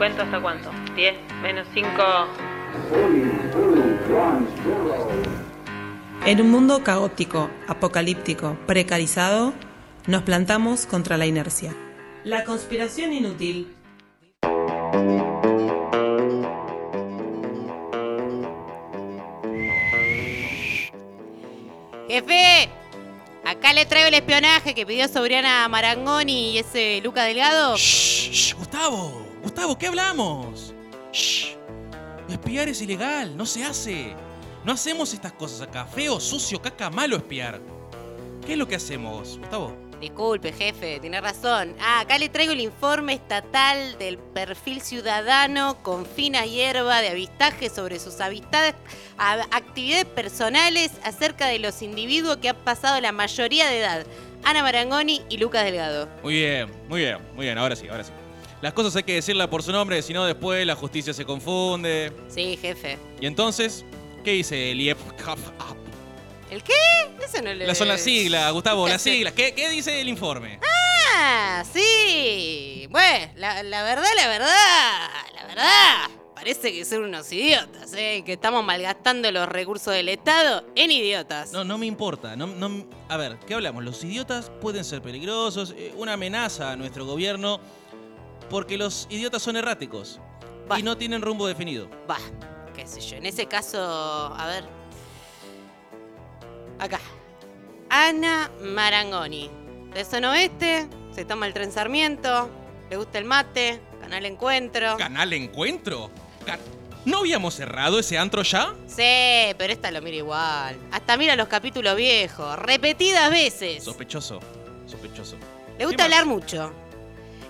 ¿Cuento hasta cuánto? 10 menos 5. En un mundo caótico, apocalíptico, precarizado, nos plantamos contra la inercia. La conspiración inútil. Jefe, acá le traigo el espionaje que pidió Sobriana Marangoni y ese Luca Delgado. Shh, shh, Gustavo, Gustavo, ¿qué hablamos? Shh. Espiar es ilegal, no se hace. No hacemos estas cosas acá. Feo, sucio, caca, malo espiar. ¿Qué es lo que hacemos, Gustavo? Disculpe, jefe, tiene razón. Ah, acá le traigo el informe estatal del perfil ciudadano con fina hierba de avistaje sobre sus habitadas- actividades personales acerca de los individuos que han pasado la mayoría de edad. Ana Marangoni y Lucas Delgado. Muy bien, muy bien, muy bien, ahora sí, ahora sí. Las cosas hay que decirlas por su nombre, si no después la justicia se confunde. Sí, jefe. Y entonces, ¿qué dice el IEP? ¿El qué? Eso no le... Las son las siglas, Gustavo, ¿Qué las siglas. ¿Qué, qué dice el informe? Ah, sí. Bueno, la, la verdad, la verdad, la verdad. Parece que son unos idiotas, ¿eh? Que estamos malgastando los recursos del Estado en idiotas. No, no me importa. No, no- a ver, ¿qué hablamos? Los idiotas pueden ser peligrosos, eh, una amenaza a nuestro gobierno, porque los idiotas son erráticos Bah. y no tienen rumbo definido. Va, qué sé yo. En ese caso, a ver. Acá. Ana Marangoni. De zona oeste, se toma el tren Sarmiento, le gusta el mate, canal Encuentro. ¿Canal Encuentro? ¿No habíamos cerrado ese antro ya? Sí, pero esta lo mira igual. Hasta mira los capítulos viejos, repetidas veces. Sospechoso, sospechoso. Le gusta hablar mucho.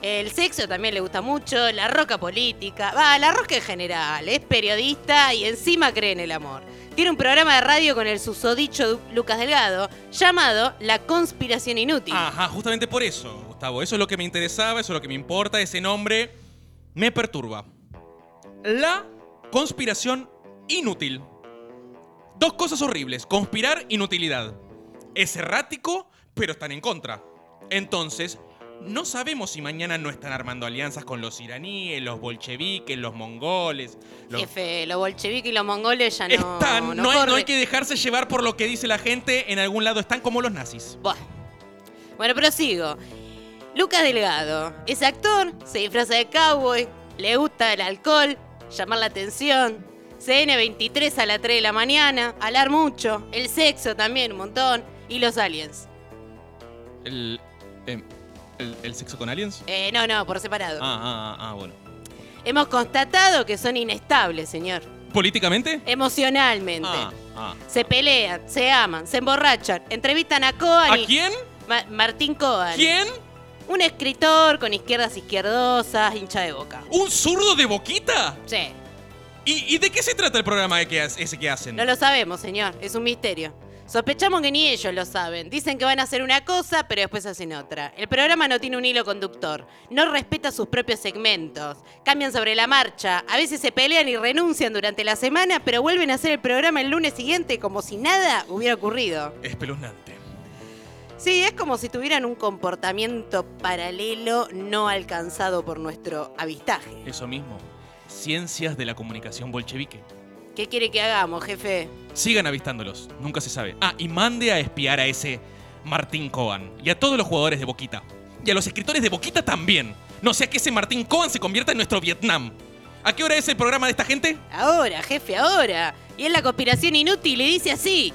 El sexo también le gusta mucho, la roca política. Va, la roca en general. Es periodista y encima cree en el amor. Tiene un programa de radio con el susodicho Lucas Delgado llamado La Conspiración Inútil. Ajá, justamente por eso, Gustavo. Eso es lo que me interesaba, eso es lo que me importa. Ese nombre me perturba. La conspiración inútil. Dos cosas horribles. Conspirar, inutilidad. Es errático, pero están en contra. Entonces, no sabemos si mañana no están armando alianzas con los iraníes, los bolcheviques, los mongoles. Los... Jefe, los bolcheviques y los mongoles ya no. Están, no no, hay, no corren. hay que dejarse llevar por lo que dice la gente. En algún lado están como los nazis. Buah. Bueno, prosigo. Lucas Delgado es actor, se disfraza de cowboy, le gusta el alcohol, llamar la atención. CN23 a las 3 de la mañana, hablar mucho, el sexo también un montón, y los aliens. El, em, el, el sexo con aliens? Eh, no, no, por separado. Ah, ah, ah, ah, bueno. Hemos constatado que son inestables, señor. ¿Políticamente? Emocionalmente. Ah, ah. Se pelean, se aman, se emborrachan, entrevistan a Cohen ¿A y- quién? Ma- Martín Cohen. ¿Quién? Un escritor con izquierdas izquierdosas, hincha de boca. ¿Un zurdo de boquita? Sí, ¿Y, y de qué se trata el programa que, ese que hacen? no lo sabemos, señor. Es un misterio. Sospechamos que ni ellos lo saben. Dicen que van a hacer una cosa, pero después hacen otra. El programa no tiene un hilo conductor. No respeta sus propios segmentos. Cambian sobre la marcha. A veces se pelean y renuncian durante la semana, pero vuelven a hacer el programa el lunes siguiente como si nada hubiera ocurrido. Espeluznante. Sí, es como si tuvieran un comportamiento paralelo no alcanzado por nuestro avistaje. Eso mismo. Ciencias de la comunicación bolchevique. ¿Qué quiere que hagamos, jefe? Sigan avistándolos, nunca se sabe. Ah, y mande a espiar a ese Martín Cohen. Y a todos los jugadores de Boquita. Y a los escritores de Boquita también. No sea que ese Martín Cohen se convierta en nuestro Vietnam. ¿A qué hora es el programa de esta gente? Ahora, jefe, ahora. Y es la conspiración inútil y dice así.